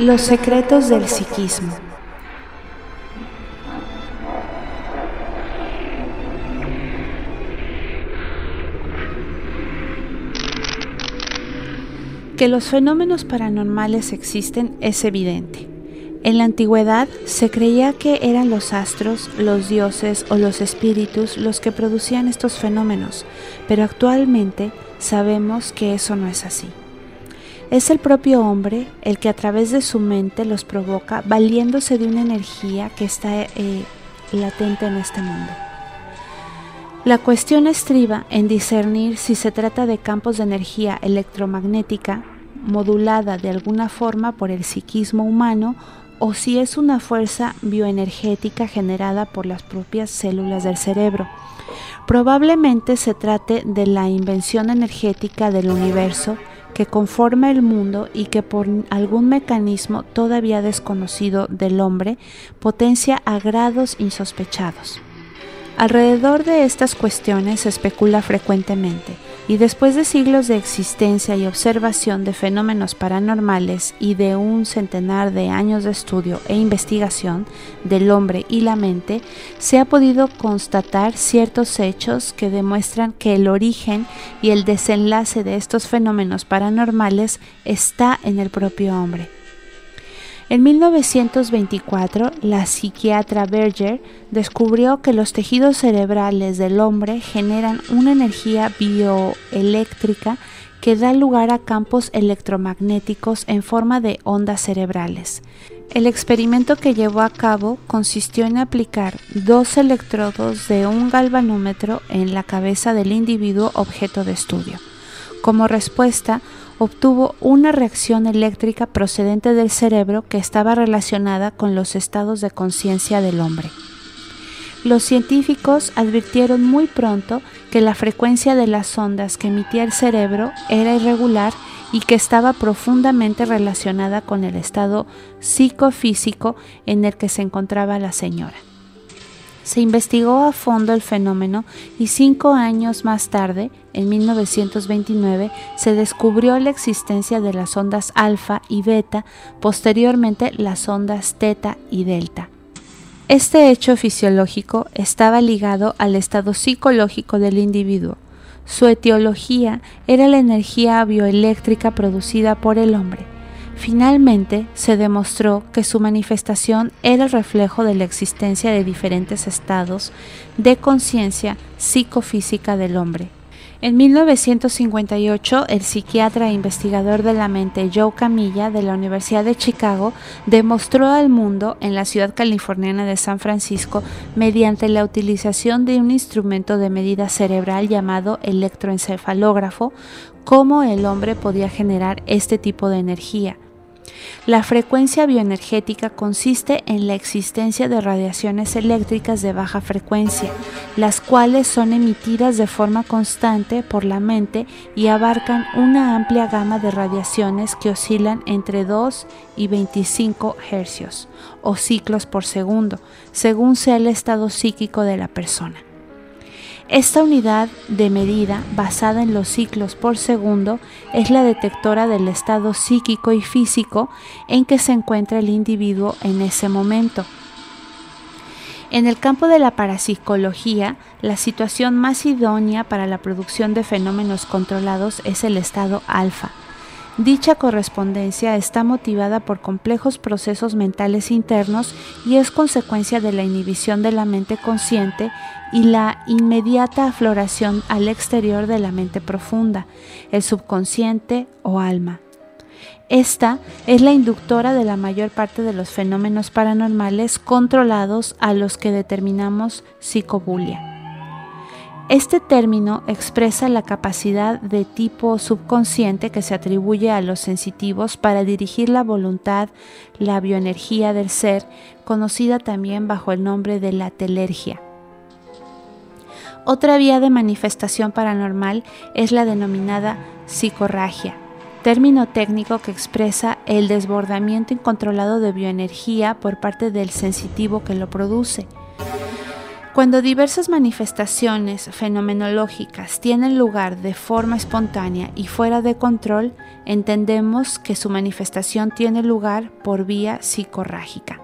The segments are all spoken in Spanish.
Los secretos del psiquismo. Que los fenómenos paranormales existen es evidente. En la antigüedad se creía que eran los astros, los dioses o los espíritus los que producían estos fenómenos, pero actualmente sabemos que eso no es así. Es el propio hombre el que a través de su mente los provoca valiéndose de una energía que está eh, latente en este mundo. La cuestión estriba en discernir si se trata de campos de energía electromagnética modulada de alguna forma por el psiquismo humano o si es una fuerza bioenergética generada por las propias células del cerebro. Probablemente se trate de la invención energética del universo que conforma el mundo y que por algún mecanismo todavía desconocido del hombre potencia a grados insospechados. Alrededor de estas cuestiones se especula frecuentemente y después de siglos de existencia y observación de fenómenos paranormales y de un centenar de años de estudio e investigación del hombre y la mente, se ha podido constatar ciertos hechos que demuestran que el origen y el desenlace de estos fenómenos paranormales está en el propio hombre. En 1924, la psiquiatra Berger descubrió que los tejidos cerebrales del hombre generan una energía bioeléctrica que da lugar a campos electromagnéticos en forma de ondas cerebrales. El experimento que llevó a cabo consistió en aplicar dos electrodos de un galvanómetro en la cabeza del individuo objeto de estudio. Como respuesta, obtuvo una reacción eléctrica procedente del cerebro que estaba relacionada con los estados de conciencia del hombre. Los científicos advirtieron muy pronto que la frecuencia de las ondas que emitía el cerebro era irregular y que estaba profundamente relacionada con el estado psicofísico en el que se encontraba la señora. Se investigó a fondo el fenómeno y cinco años más tarde, en 1929, se descubrió la existencia de las ondas alfa y beta, posteriormente las ondas teta y delta. Este hecho fisiológico estaba ligado al estado psicológico del individuo. Su etiología era la energía bioeléctrica producida por el hombre Finalmente, se demostró que su manifestación era el reflejo de la existencia de diferentes estados de conciencia psicofísica del hombre. En 1958, el psiquiatra e investigador de la mente Joe Camilla de la Universidad de Chicago demostró al mundo en la ciudad californiana de San Francisco mediante la utilización de un instrumento de medida cerebral llamado electroencefalógrafo cómo el hombre podía generar este tipo de energía. La frecuencia bioenergética consiste en la existencia de radiaciones eléctricas de baja frecuencia, las cuales son emitidas de forma constante por la mente y abarcan una amplia gama de radiaciones que oscilan entre 2 y 25 hercios o ciclos por segundo, según sea el estado psíquico de la persona. Esta unidad de medida, basada en los ciclos por segundo, es la detectora del estado psíquico y físico en que se encuentra el individuo en ese momento. En el campo de la parapsicología, la situación más idónea para la producción de fenómenos controlados es el estado alfa, Dicha correspondencia está motivada por complejos procesos mentales internos y es consecuencia de la inhibición de la mente consciente y la inmediata afloración al exterior de la mente profunda, el subconsciente o alma. Esta es la inductora de la mayor parte de los fenómenos paranormales controlados a los que determinamos psicobulia. Este término expresa la capacidad de tipo subconsciente que se atribuye a los sensitivos para dirigir la voluntad, la bioenergía del ser, conocida también bajo el nombre de la telergia. Otra vía de manifestación paranormal es la denominada psicorragia, término técnico que expresa el desbordamiento incontrolado de bioenergía por parte del sensitivo que lo produce. Cuando diversas manifestaciones fenomenológicas tienen lugar de forma espontánea y fuera de control, entendemos que su manifestación tiene lugar por vía psicorrágica.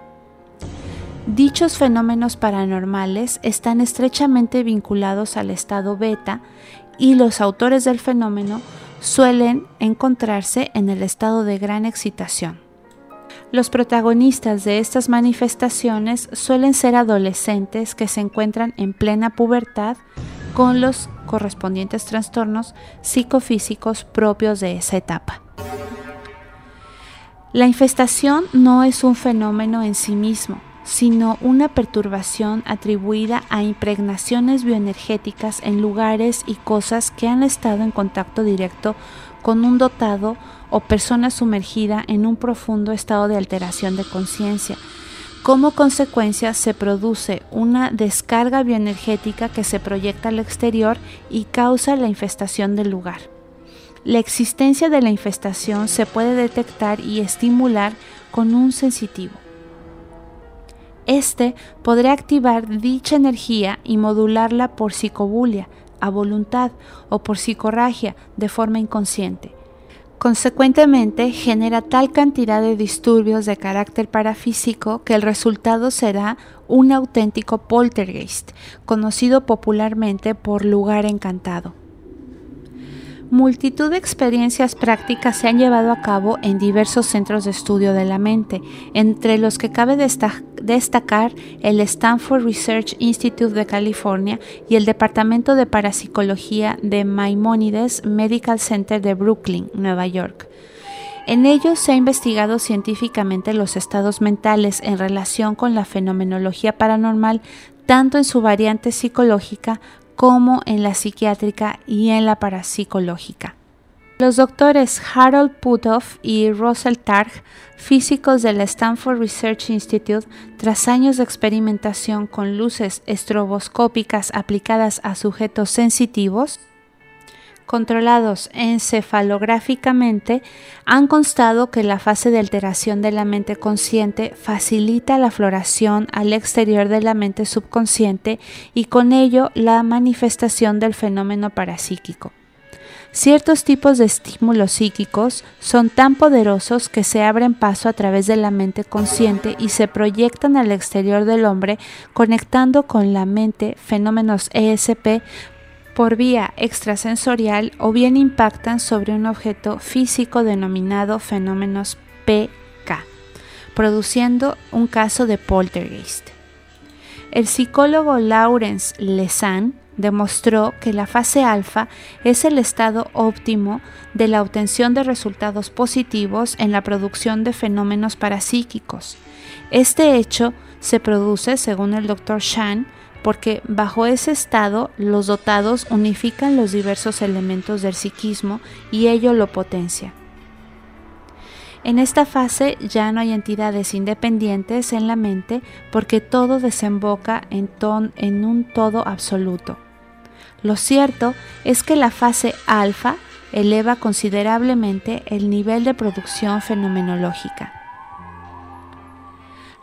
Dichos fenómenos paranormales están estrechamente vinculados al estado beta y los autores del fenómeno suelen encontrarse en el estado de gran excitación. Los protagonistas de estas manifestaciones suelen ser adolescentes que se encuentran en plena pubertad con los correspondientes trastornos psicofísicos propios de esa etapa. La infestación no es un fenómeno en sí mismo, sino una perturbación atribuida a impregnaciones bioenergéticas en lugares y cosas que han estado en contacto directo con un dotado o persona sumergida en un profundo estado de alteración de conciencia. Como consecuencia se produce una descarga bioenergética que se proyecta al exterior y causa la infestación del lugar. La existencia de la infestación se puede detectar y estimular con un sensitivo. Este podrá activar dicha energía y modularla por psicobulia, a voluntad, o por psicorragia, de forma inconsciente. Consecuentemente, genera tal cantidad de disturbios de carácter parafísico que el resultado será un auténtico poltergeist, conocido popularmente por lugar encantado. Multitud de experiencias prácticas se han llevado a cabo en diversos centros de estudio de la mente, entre los que cabe destacar el Stanford Research Institute de California y el Departamento de Parapsicología de Maimonides Medical Center de Brooklyn, Nueva York. En ellos se ha investigado científicamente los estados mentales en relación con la fenomenología paranormal, tanto en su variante psicológica como en la psiquiátrica y en la parapsicológica. Los doctores Harold Puthoff y Russell Targ, físicos del Stanford Research Institute, tras años de experimentación con luces estroboscópicas aplicadas a sujetos sensitivos, controlados encefalográficamente han constado que la fase de alteración de la mente consciente facilita la floración al exterior de la mente subconsciente y con ello la manifestación del fenómeno parapsíquico. Ciertos tipos de estímulos psíquicos son tan poderosos que se abren paso a través de la mente consciente y se proyectan al exterior del hombre conectando con la mente fenómenos ESP por vía extrasensorial o bien impactan sobre un objeto físico denominado fenómenos PK, produciendo un caso de poltergeist. El psicólogo Lawrence Lesan demostró que la fase alfa es el estado óptimo de la obtención de resultados positivos en la producción de fenómenos parapsíquicos. Este hecho se produce, según el Dr. Shan, porque bajo ese estado los dotados unifican los diversos elementos del psiquismo y ello lo potencia. En esta fase ya no hay entidades independientes en la mente porque todo desemboca en, en un todo absoluto. Lo cierto es que la fase alfa eleva considerablemente el nivel de producción fenomenológica.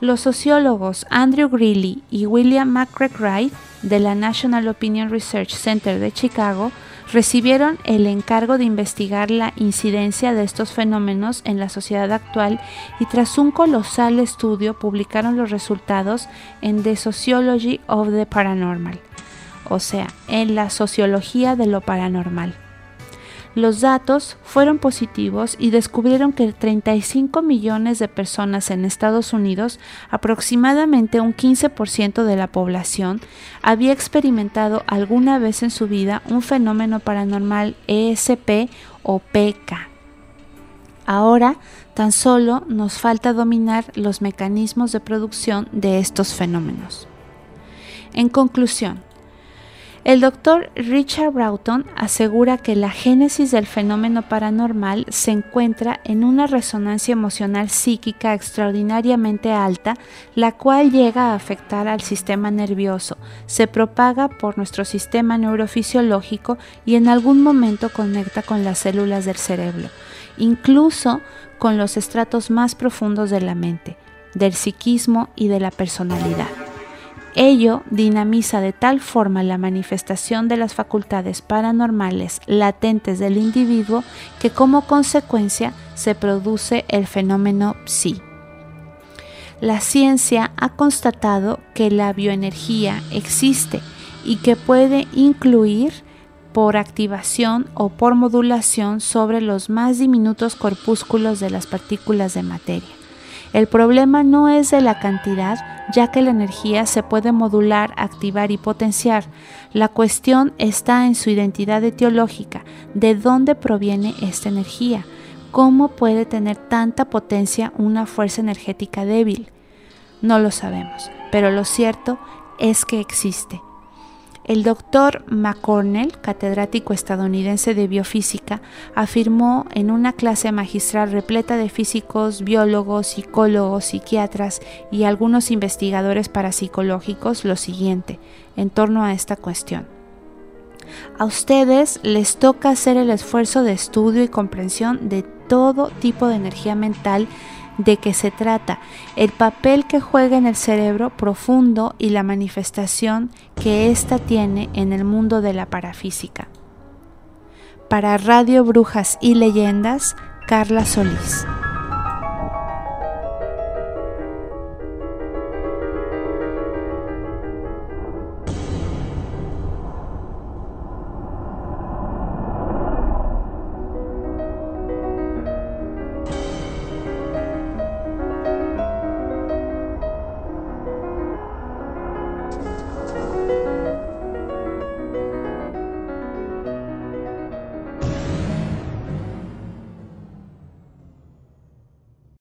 Los sociólogos Andrew Greeley y William McCrae de la National Opinion Research Center de Chicago recibieron el encargo de investigar la incidencia de estos fenómenos en la sociedad actual y tras un colosal estudio publicaron los resultados en The Sociology of the Paranormal, o sea, en la sociología de lo paranormal. Los datos fueron positivos y descubrieron que 35 millones de personas en Estados Unidos, aproximadamente un 15% de la población, había experimentado alguna vez en su vida un fenómeno paranormal ESP o PK. Ahora tan solo nos falta dominar los mecanismos de producción de estos fenómenos. En conclusión, el doctor Richard Broughton asegura que la génesis del fenómeno paranormal se encuentra en una resonancia emocional psíquica extraordinariamente alta, la cual llega a afectar al sistema nervioso, se propaga por nuestro sistema neurofisiológico y en algún momento conecta con las células del cerebro, incluso con los estratos más profundos de la mente, del psiquismo y de la personalidad. Ello dinamiza de tal forma la manifestación de las facultades paranormales latentes del individuo que como consecuencia se produce el fenómeno psi. La ciencia ha constatado que la bioenergía existe y que puede incluir por activación o por modulación sobre los más diminutos corpúsculos de las partículas de materia. El problema no es de la cantidad, ya que la energía se puede modular, activar y potenciar. La cuestión está en su identidad etiológica, de dónde proviene esta energía, cómo puede tener tanta potencia una fuerza energética débil. No lo sabemos, pero lo cierto es que existe el doctor McCornell, catedrático estadounidense de biofísica, afirmó en una clase magistral repleta de físicos, biólogos, psicólogos, psiquiatras y algunos investigadores parapsicológicos lo siguiente en torno a esta cuestión. A ustedes les toca hacer el esfuerzo de estudio y comprensión de todo tipo de energía mental de qué se trata, el papel que juega en el cerebro profundo y la manifestación que ésta tiene en el mundo de la parafísica. Para Radio Brujas y Leyendas, Carla Solís.